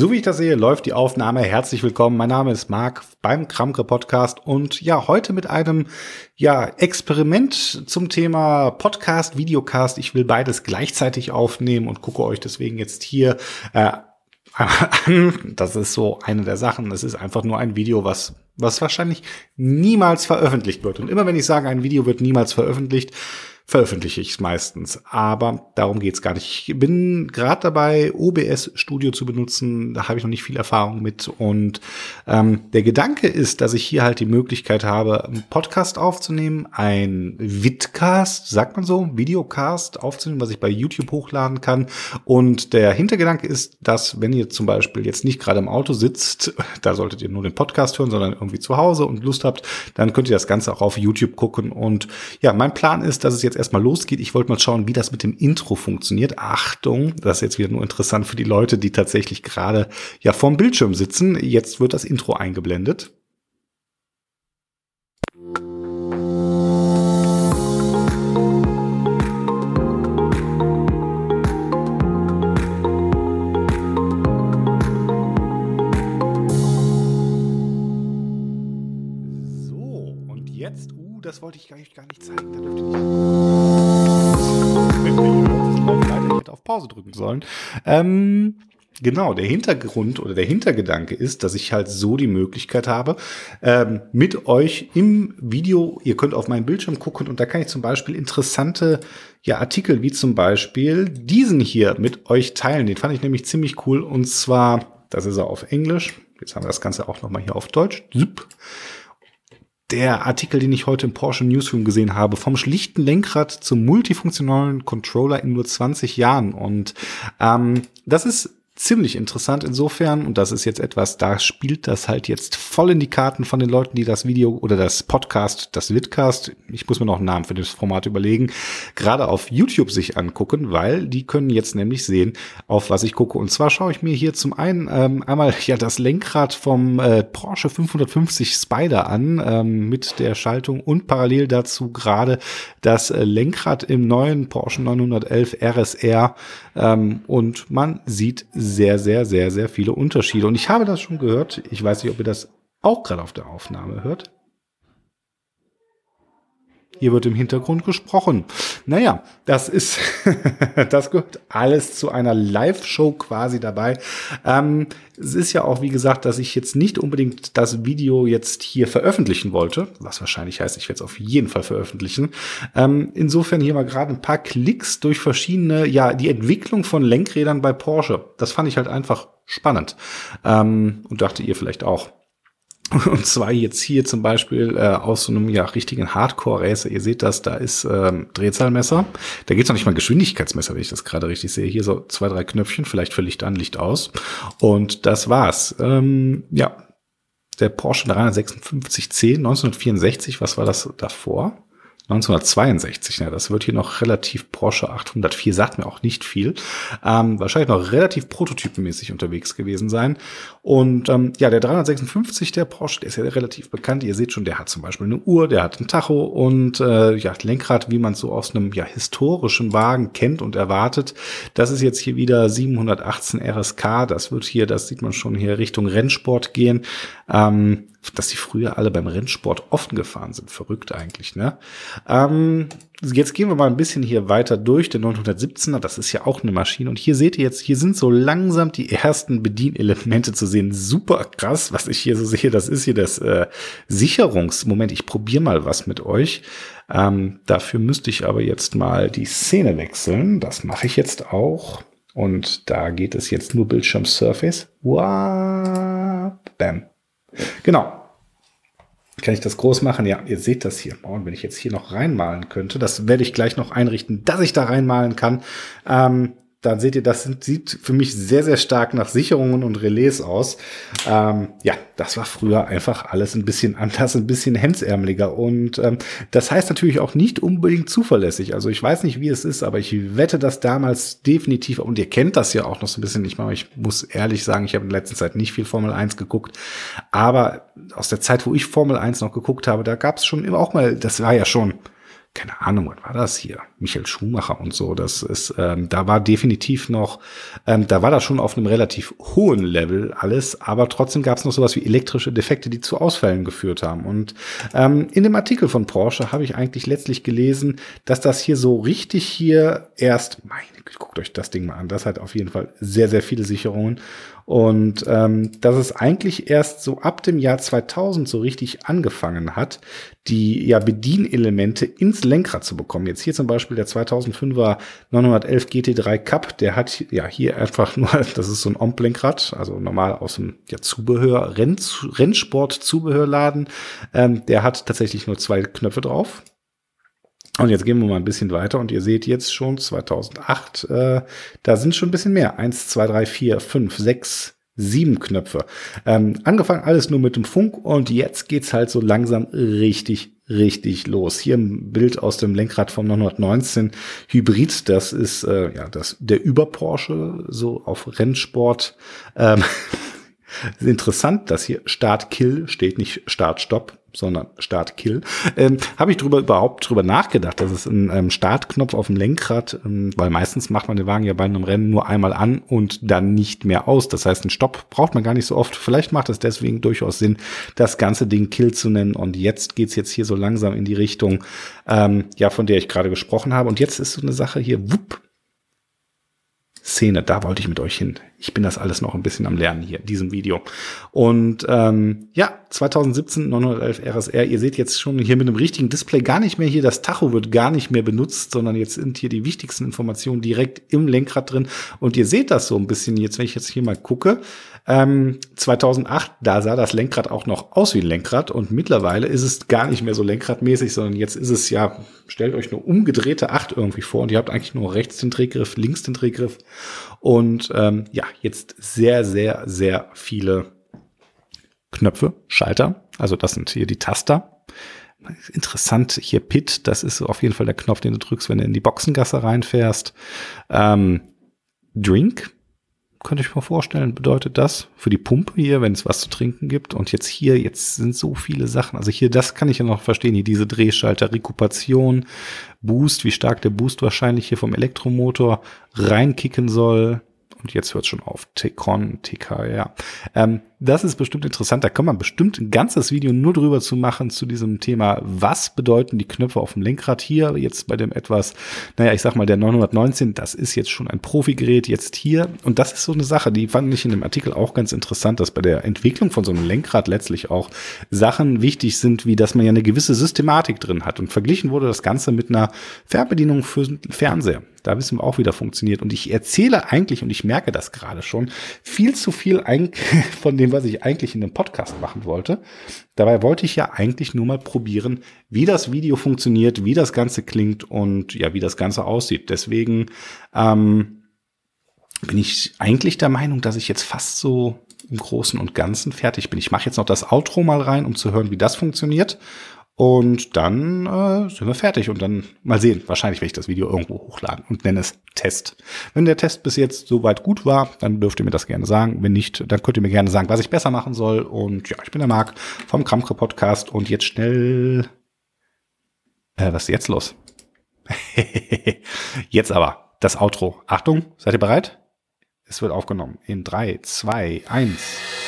So wie ich das sehe, läuft die Aufnahme. Herzlich willkommen. Mein Name ist Marc beim Kramke Podcast und ja, heute mit einem ja, Experiment zum Thema Podcast, Videocast. Ich will beides gleichzeitig aufnehmen und gucke euch deswegen jetzt hier äh, an. Das ist so eine der Sachen. Das ist einfach nur ein Video, was was wahrscheinlich niemals veröffentlicht wird. Und immer wenn ich sage, ein Video wird niemals veröffentlicht, veröffentliche ich es meistens. Aber darum geht's gar nicht. Ich bin gerade dabei, OBS Studio zu benutzen. Da habe ich noch nicht viel Erfahrung mit. Und ähm, der Gedanke ist, dass ich hier halt die Möglichkeit habe, einen Podcast aufzunehmen, ein Vidcast, sagt man so, Videocast aufzunehmen, was ich bei YouTube hochladen kann. Und der Hintergedanke ist, dass wenn ihr zum Beispiel jetzt nicht gerade im Auto sitzt, da solltet ihr nur den Podcast hören, sondern irgendwie zu Hause und Lust habt, dann könnt ihr das Ganze auch auf YouTube gucken. Und ja, mein Plan ist, dass es jetzt erstmal losgeht. Ich wollte mal schauen, wie das mit dem Intro funktioniert. Achtung, das ist jetzt wieder nur interessant für die Leute, die tatsächlich gerade ja vorm Bildschirm sitzen. Jetzt wird das Intro eingeblendet. So, und jetzt, uh, das wollte ich gar nicht, gar nicht zeigen. Drücken sollen. Ähm, Genau, der Hintergrund oder der Hintergedanke ist, dass ich halt so die Möglichkeit habe, ähm, mit euch im Video, ihr könnt auf meinen Bildschirm gucken und da kann ich zum Beispiel interessante ja, Artikel wie zum Beispiel diesen hier mit euch teilen. Den fand ich nämlich ziemlich cool und zwar, das ist er auf Englisch. Jetzt haben wir das Ganze auch nochmal hier auf Deutsch. Der Artikel, den ich heute im Porsche Newsroom gesehen habe, vom schlichten Lenkrad zum multifunktionalen Controller in nur 20 Jahren. Und ähm, das ist ziemlich interessant insofern, und das ist jetzt etwas, da spielt das halt jetzt voll in die Karten von den Leuten, die das Video oder das Podcast, das Vidcast, ich muss mir noch einen Namen für das Format überlegen, gerade auf YouTube sich angucken, weil die können jetzt nämlich sehen, auf was ich gucke. Und zwar schaue ich mir hier zum einen ähm, einmal ja das Lenkrad vom äh, Porsche 550 Spider an ähm, mit der Schaltung und parallel dazu gerade das äh, Lenkrad im neuen Porsche 911 RSR ähm, und man sieht sehr, sehr, sehr, sehr viele Unterschiede. Und ich habe das schon gehört. Ich weiß nicht, ob ihr das auch gerade auf der Aufnahme hört. Hier wird im Hintergrund gesprochen. Naja, das ist, das gehört alles zu einer Live-Show quasi dabei. Ähm, es ist ja auch, wie gesagt, dass ich jetzt nicht unbedingt das Video jetzt hier veröffentlichen wollte, was wahrscheinlich heißt, ich werde es auf jeden Fall veröffentlichen. Ähm, insofern hier mal gerade ein paar Klicks durch verschiedene, ja, die Entwicklung von Lenkrädern bei Porsche. Das fand ich halt einfach spannend. Ähm, und dachte ihr vielleicht auch. Und zwar jetzt hier zum Beispiel äh, aus so einem ja richtigen Hardcore-Racer. Ihr seht das, da ist ähm, Drehzahlmesser. Da geht's noch nicht mal Geschwindigkeitsmesser, wenn ich das gerade richtig sehe. Hier so zwei, drei Knöpfchen, vielleicht für Licht an, Licht aus. Und das war's. Ähm, ja, der Porsche 356C 1964, was war das davor? 1962, ja, das wird hier noch relativ Porsche 804, sagt mir auch nicht viel. Ähm, wahrscheinlich noch relativ prototypenmäßig unterwegs gewesen sein. Und ähm, ja, der 356, der Porsche, der ist ja relativ bekannt. Ihr seht schon, der hat zum Beispiel eine Uhr, der hat ein Tacho und äh, ja, Lenkrad, wie man es so aus einem ja, historischen Wagen kennt und erwartet. Das ist jetzt hier wieder 718 RSK. Das wird hier, das sieht man schon hier Richtung Rennsport gehen. Ähm, dass die früher alle beim Rennsport offen gefahren sind. Verrückt eigentlich, ne? Ähm, jetzt gehen wir mal ein bisschen hier weiter durch. Der 917er, das ist ja auch eine Maschine. Und hier seht ihr jetzt, hier sind so langsam die ersten Bedienelemente zu sehen. Super krass, was ich hier so sehe. Das ist hier das äh, Sicherungsmoment. Ich probiere mal was mit euch. Ähm, dafür müsste ich aber jetzt mal die Szene wechseln. Das mache ich jetzt auch. Und da geht es jetzt nur Bildschirm Surface. Wow. Bam. Genau. Kann ich das groß machen? Ja, ihr seht das hier. Und wenn ich jetzt hier noch reinmalen könnte, das werde ich gleich noch einrichten, dass ich da reinmalen kann. Ähm, dann seht ihr, das sieht für mich sehr, sehr stark nach Sicherungen und Relais aus. Ähm, ja, das war früher einfach alles ein bisschen anders, ein bisschen hemsärmeliger. Und ähm, das heißt natürlich auch nicht unbedingt zuverlässig. Also ich weiß nicht, wie es ist, aber ich wette, dass damals definitiv, und ihr kennt das ja auch noch so ein bisschen, ich, meine, ich muss ehrlich sagen, ich habe in letzter Zeit nicht viel Formel 1 geguckt, aber aus der Zeit, wo ich Formel 1 noch geguckt habe, da gab es schon immer auch mal, das war ja schon keine Ahnung, was war das hier? Michael Schumacher und so. Das ist, ähm, da war definitiv noch, ähm, da war das schon auf einem relativ hohen Level alles, aber trotzdem gab es noch sowas wie elektrische Defekte, die zu Ausfällen geführt haben. Und ähm, in dem Artikel von Porsche habe ich eigentlich letztlich gelesen, dass das hier so richtig hier erst, meine guckt euch das Ding mal an, das hat auf jeden Fall sehr, sehr viele Sicherungen. Und ähm, dass es eigentlich erst so ab dem Jahr 2000 so richtig angefangen hat, die ja Bedienelemente ins Lenkrad zu bekommen. Jetzt hier zum Beispiel der 2005er 911 GT3 Cup, der hat ja hier einfach nur, das ist so ein Omp-Lenkrad, also normal aus dem ja, Zubehör, Renn, Rennsport-Zubehörladen. Ähm, der hat tatsächlich nur zwei Knöpfe drauf. Und jetzt gehen wir mal ein bisschen weiter und ihr seht jetzt schon 2008, äh, da sind schon ein bisschen mehr. Eins, zwei, drei, vier, fünf, sechs, sieben Knöpfe. Ähm, angefangen alles nur mit dem Funk und jetzt geht's halt so langsam richtig, richtig los. Hier ein Bild aus dem Lenkrad vom 919 Hybrid. Das ist äh, ja das der Über Porsche so auf Rennsport. Ähm, interessant, dass hier Start Kill steht, nicht Start Stopp sondern Start Kill, ähm, habe ich drüber überhaupt drüber nachgedacht, dass es ein ähm, Startknopf auf dem Lenkrad, ähm, weil meistens macht man den Wagen ja bei einem Rennen nur einmal an und dann nicht mehr aus. Das heißt, ein Stopp braucht man gar nicht so oft. Vielleicht macht es deswegen durchaus Sinn, das ganze Ding Kill zu nennen. Und jetzt geht's jetzt hier so langsam in die Richtung, ähm, ja, von der ich gerade gesprochen habe. Und jetzt ist so eine Sache hier, wupp, Szene, da wollte ich mit euch hin. Ich bin das alles noch ein bisschen am Lernen hier, in diesem Video. Und ähm, ja, 2017 911 RSR, ihr seht jetzt schon hier mit einem richtigen Display gar nicht mehr hier, das Tacho wird gar nicht mehr benutzt, sondern jetzt sind hier die wichtigsten Informationen direkt im Lenkrad drin. Und ihr seht das so ein bisschen jetzt, wenn ich jetzt hier mal gucke. Ähm, 2008, da sah das Lenkrad auch noch aus wie ein Lenkrad und mittlerweile ist es gar nicht mehr so lenkradmäßig, sondern jetzt ist es ja, stellt euch eine umgedrehte Acht irgendwie vor und ihr habt eigentlich nur rechts den Drehgriff, links den Drehgriff und ähm, ja, jetzt sehr, sehr, sehr viele Knöpfe, Schalter. Also das sind hier die Taster. Interessant, hier Pit, das ist auf jeden Fall der Knopf, den du drückst, wenn du in die Boxengasse reinfährst. Ähm, Drink, könnte ich mir vorstellen, bedeutet das für die Pumpe hier, wenn es was zu trinken gibt. Und jetzt hier, jetzt sind so viele Sachen. Also hier, das kann ich ja noch verstehen. Hier diese Drehschalter, Rekupation, Boost, wie stark der Boost wahrscheinlich hier vom Elektromotor reinkicken soll. Und jetzt hört schon auf. Tecon, TK, ja. Ähm, das ist bestimmt interessant. Da kann man bestimmt ein ganzes Video nur drüber zu machen zu diesem Thema. Was bedeuten die Knöpfe auf dem Lenkrad hier? Jetzt bei dem etwas, naja, ich sag mal, der 919, das ist jetzt schon ein Profigerät jetzt hier. Und das ist so eine Sache, die fand ich in dem Artikel auch ganz interessant, dass bei der Entwicklung von so einem Lenkrad letztlich auch Sachen wichtig sind, wie dass man ja eine gewisse Systematik drin hat. Und verglichen wurde das Ganze mit einer Fernbedienung für Fernseher. Da wissen wir auch, wie das funktioniert. Und ich erzähle eigentlich, und ich merke das gerade schon, viel zu viel von dem, was ich eigentlich in dem Podcast machen wollte. Dabei wollte ich ja eigentlich nur mal probieren, wie das Video funktioniert, wie das Ganze klingt und ja, wie das Ganze aussieht. Deswegen ähm, bin ich eigentlich der Meinung, dass ich jetzt fast so im Großen und Ganzen fertig bin. Ich mache jetzt noch das Outro mal rein, um zu hören, wie das funktioniert. Und dann äh, sind wir fertig und dann mal sehen. Wahrscheinlich werde ich das Video irgendwo hochladen und nenne es Test. Wenn der Test bis jetzt soweit gut war, dann dürft ihr mir das gerne sagen. Wenn nicht, dann könnt ihr mir gerne sagen, was ich besser machen soll. Und ja, ich bin der Marc vom Kramkre Podcast und jetzt schnell. Äh, was ist jetzt los? jetzt aber das Outro. Achtung, seid ihr bereit? Es wird aufgenommen in drei, zwei, eins.